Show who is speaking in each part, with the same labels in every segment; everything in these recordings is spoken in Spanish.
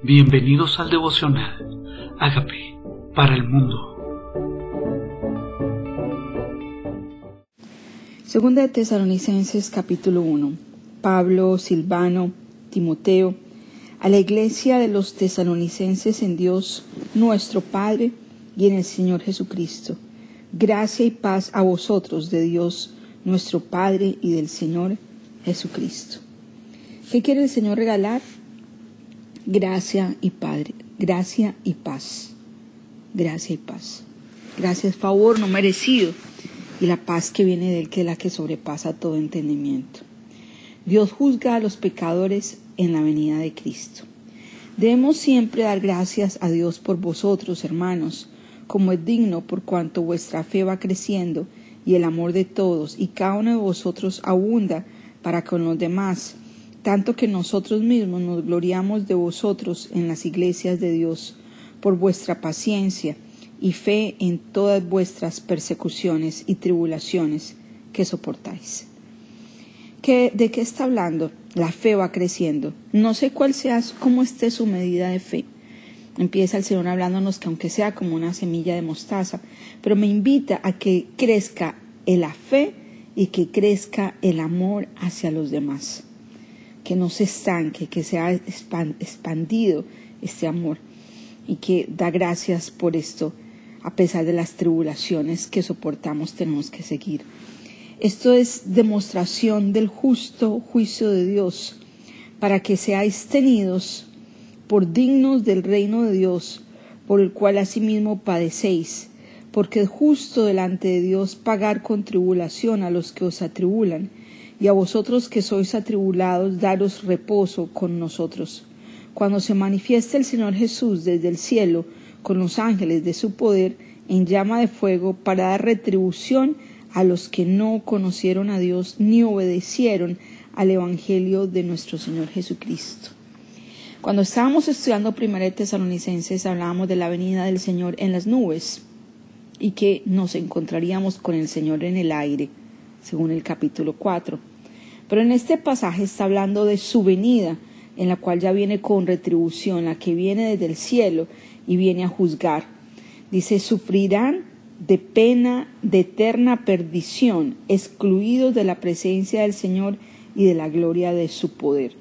Speaker 1: Bienvenidos al devocional. Hágame para el mundo.
Speaker 2: Segunda de Tesalonicenses capítulo 1. Pablo, Silvano, Timoteo, a la iglesia de los tesalonicenses en Dios nuestro Padre y en el Señor Jesucristo. Gracia y paz a vosotros de Dios nuestro Padre y del Señor Jesucristo. ¿Qué quiere el Señor regalar? Gracia y Padre, gracia y paz, gracia y paz. Gracias, favor no merecido y la paz que viene de Él, que es la que sobrepasa todo entendimiento. Dios juzga a los pecadores en la venida de Cristo. Debemos siempre dar gracias a Dios por vosotros, hermanos, como es digno por cuanto vuestra fe va creciendo y el amor de todos y cada uno de vosotros abunda para con los demás tanto que nosotros mismos nos gloriamos de vosotros en las iglesias de Dios por vuestra paciencia y fe en todas vuestras persecuciones y tribulaciones que soportáis. ¿De qué está hablando? La fe va creciendo. No sé cuál sea, cómo esté su medida de fe. Empieza el Señor hablándonos que aunque sea como una semilla de mostaza, pero me invita a que crezca la fe y que crezca el amor hacia los demás que no se estanque, que sea expandido este amor y que da gracias por esto, a pesar de las tribulaciones que soportamos, tenemos que seguir. Esto es demostración del justo juicio de Dios, para que seáis tenidos por dignos del reino de Dios, por el cual asimismo padecéis, porque es justo delante de Dios pagar con tribulación a los que os atribulan, y a vosotros que sois atribulados, daros reposo con nosotros. Cuando se manifieste el Señor Jesús desde el cielo con los ángeles de su poder en llama de fuego para dar retribución a los que no conocieron a Dios ni obedecieron al Evangelio de nuestro Señor Jesucristo. Cuando estábamos estudiando Primera de Tesalonicenses hablábamos de la venida del Señor en las nubes y que nos encontraríamos con el Señor en el aire, según el capítulo 4. Pero en este pasaje está hablando de su venida, en la cual ya viene con retribución, la que viene desde el cielo y viene a juzgar. Dice, sufrirán de pena de eterna perdición, excluidos de la presencia del Señor y de la gloria de su poder.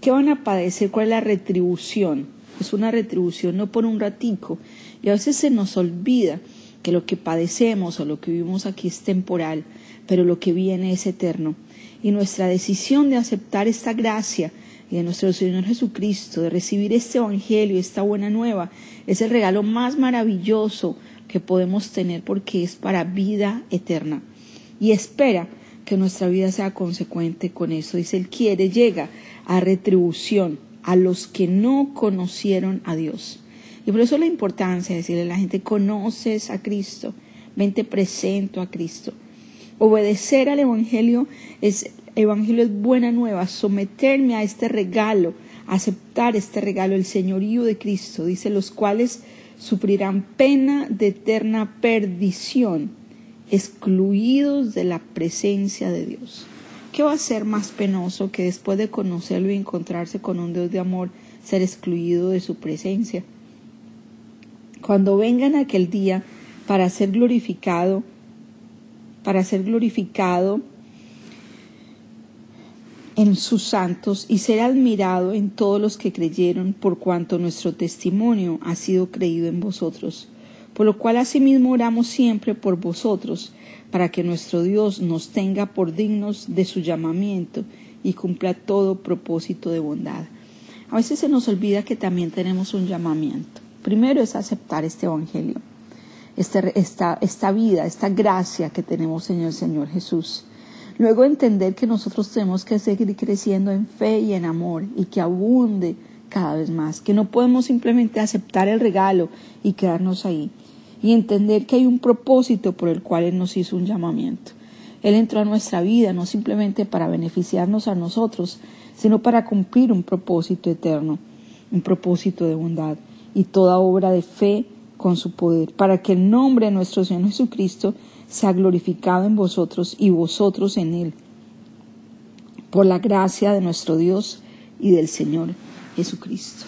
Speaker 2: ¿Qué van a padecer? ¿Cuál es la retribución? Es una retribución no por un ratico. Y a veces se nos olvida que lo que padecemos o lo que vivimos aquí es temporal, pero lo que viene es eterno y nuestra decisión de aceptar esta gracia y de nuestro Señor Jesucristo, de recibir este Evangelio, esta buena nueva, es el regalo más maravilloso que podemos tener porque es para vida eterna. Y espera que nuestra vida sea consecuente con eso. Dice, Él quiere, llega a retribución a los que no conocieron a Dios. Y por eso la importancia de decirle a la gente, conoces a Cristo, vente presento a Cristo. Obedecer al Evangelio es, Evangelio es buena nueva, someterme a este regalo, aceptar este regalo, el señorío de Cristo, dice, los cuales sufrirán pena de eterna perdición, excluidos de la presencia de Dios. ¿Qué va a ser más penoso que después de conocerlo y encontrarse con un Dios de amor, ser excluido de su presencia? Cuando vengan aquel día para ser glorificado, para ser glorificado en sus santos y ser admirado en todos los que creyeron, por cuanto nuestro testimonio ha sido creído en vosotros. Por lo cual asimismo oramos siempre por vosotros, para que nuestro Dios nos tenga por dignos de su llamamiento y cumpla todo propósito de bondad. A veces se nos olvida que también tenemos un llamamiento. Primero es aceptar este Evangelio. Este, esta, esta vida, esta gracia que tenemos en el Señor Jesús. Luego entender que nosotros tenemos que seguir creciendo en fe y en amor y que abunde cada vez más, que no podemos simplemente aceptar el regalo y quedarnos ahí y entender que hay un propósito por el cual Él nos hizo un llamamiento. Él entró a nuestra vida no simplemente para beneficiarnos a nosotros, sino para cumplir un propósito eterno, un propósito de bondad y toda obra de fe con su poder, para que el nombre de nuestro Señor Jesucristo sea glorificado en vosotros y vosotros en Él, por la gracia de nuestro Dios y del Señor Jesucristo.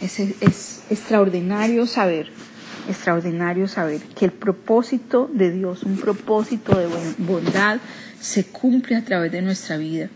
Speaker 2: Es, es extraordinario saber, extraordinario saber que el propósito de Dios, un propósito de bondad, se cumple a través de nuestra vida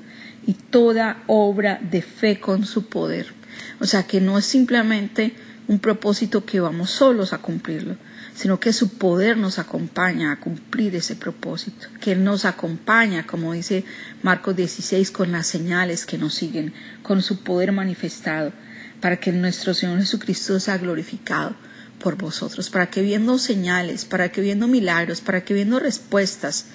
Speaker 2: y toda obra de fe con su poder. O sea, que no es simplemente un propósito que vamos solos a cumplirlo, sino que su poder nos acompaña a cumplir ese propósito, que nos acompaña, como dice Marcos 16, con las señales que nos siguen, con su poder manifestado, para que nuestro Señor Jesucristo sea glorificado por vosotros, para que viendo señales, para que viendo milagros, para que viendo respuestas,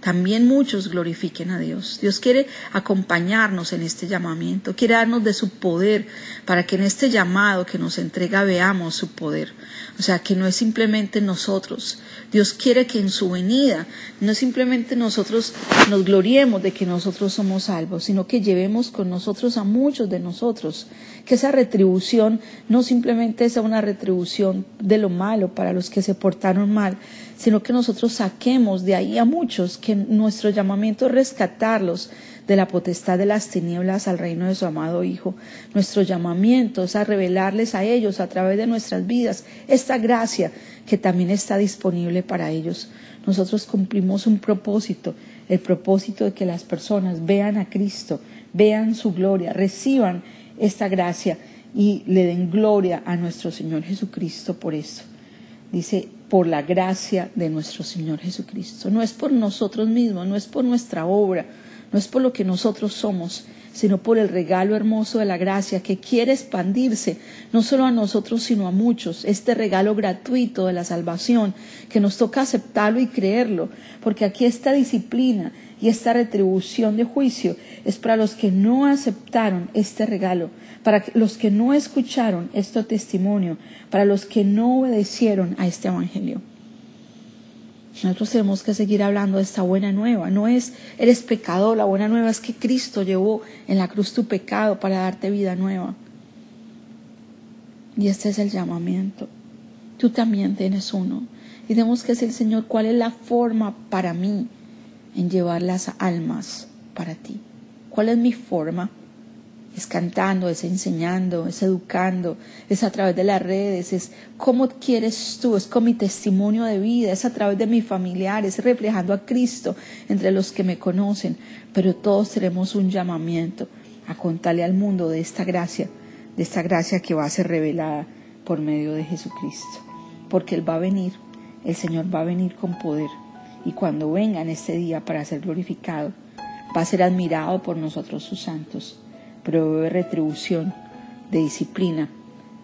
Speaker 2: también muchos glorifiquen a Dios. Dios quiere acompañarnos en este llamamiento, quiere darnos de su poder para que en este llamado que nos entrega veamos su poder. O sea, que no es simplemente nosotros. Dios quiere que en su venida no simplemente nosotros nos gloriemos de que nosotros somos salvos, sino que llevemos con nosotros a muchos de nosotros. Que esa retribución no simplemente sea una retribución de lo malo para los que se portaron mal, sino que nosotros saquemos de ahí a muchos, que nuestro llamamiento es rescatarlos de la potestad de las tinieblas al reino de su amado Hijo. Nuestro llamamiento es a revelarles a ellos a través de nuestras vidas esta gracia que también está disponible para ellos. Nosotros cumplimos un propósito, el propósito de que las personas vean a Cristo, vean su gloria, reciban esta gracia y le den gloria a nuestro Señor Jesucristo por esto. Dice, por la gracia de nuestro Señor Jesucristo. No es por nosotros mismos, no es por nuestra obra, no es por lo que nosotros somos, sino por el regalo hermoso de la gracia que quiere expandirse no solo a nosotros, sino a muchos. Este regalo gratuito de la salvación, que nos toca aceptarlo y creerlo, porque aquí esta disciplina y esta retribución de juicio es para los que no aceptaron este regalo, para los que no escucharon este testimonio, para los que no obedecieron a este Evangelio. Nosotros tenemos que seguir hablando de esta buena nueva. No es eres pecador, la buena nueva es que Cristo llevó en la cruz tu pecado para darte vida nueva. Y este es el llamamiento. Tú también tienes uno. Y tenemos que decir, Señor, ¿cuál es la forma para mí en llevar las almas para ti? ¿Cuál es mi forma? Es cantando, es enseñando, es educando, es a través de las redes, es cómo quieres tú, es con mi testimonio de vida, es a través de mis familiares, reflejando a Cristo entre los que me conocen, pero todos tenemos un llamamiento a contarle al mundo de esta gracia, de esta gracia que va a ser revelada por medio de Jesucristo, porque Él va a venir, el Señor va a venir con poder, y cuando venga en este día para ser glorificado, va a ser admirado por nosotros sus santos pero de retribución, de disciplina,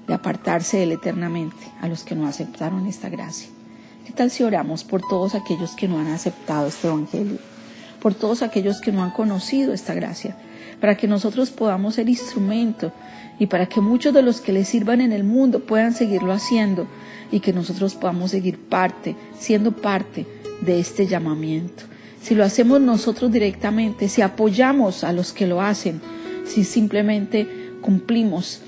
Speaker 2: de apartarse de él eternamente a los que no aceptaron esta gracia. ¿Qué tal si oramos por todos aquellos que no han aceptado este Evangelio? Por todos aquellos que no han conocido esta gracia, para que nosotros podamos ser instrumento y para que muchos de los que les sirvan en el mundo puedan seguirlo haciendo y que nosotros podamos seguir parte, siendo parte de este llamamiento. Si lo hacemos nosotros directamente, si apoyamos a los que lo hacen, si simplemente cumplimos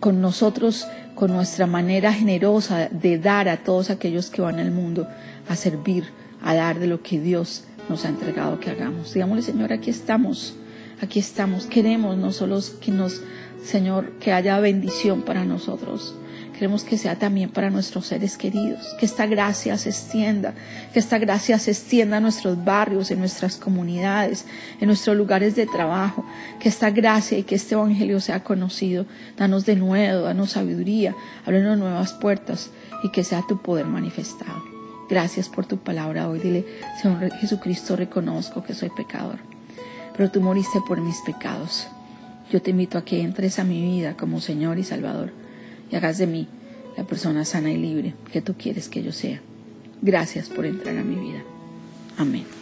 Speaker 2: con nosotros, con nuestra manera generosa de dar a todos aquellos que van al mundo a servir, a dar de lo que Dios nos ha entregado que hagamos. Digámosle, Señor, aquí estamos, aquí estamos. Queremos no solo que nos, Señor, que haya bendición para nosotros, Queremos que sea también para nuestros seres queridos, que esta gracia se extienda, que esta gracia se extienda a nuestros barrios, en nuestras comunidades, en nuestros lugares de trabajo, que esta gracia y que este Evangelio sea conocido. Danos de nuevo, danos sabiduría, ábrenos nuevas puertas y que sea tu poder manifestado. Gracias por tu palabra hoy. Dile, Señor Jesucristo, reconozco que soy pecador, pero tú moriste por mis pecados. Yo te invito a que entres a mi vida como Señor y Salvador y hagas de mí la persona sana y libre que tú quieres que yo sea. Gracias por entrar a mi vida. Amén.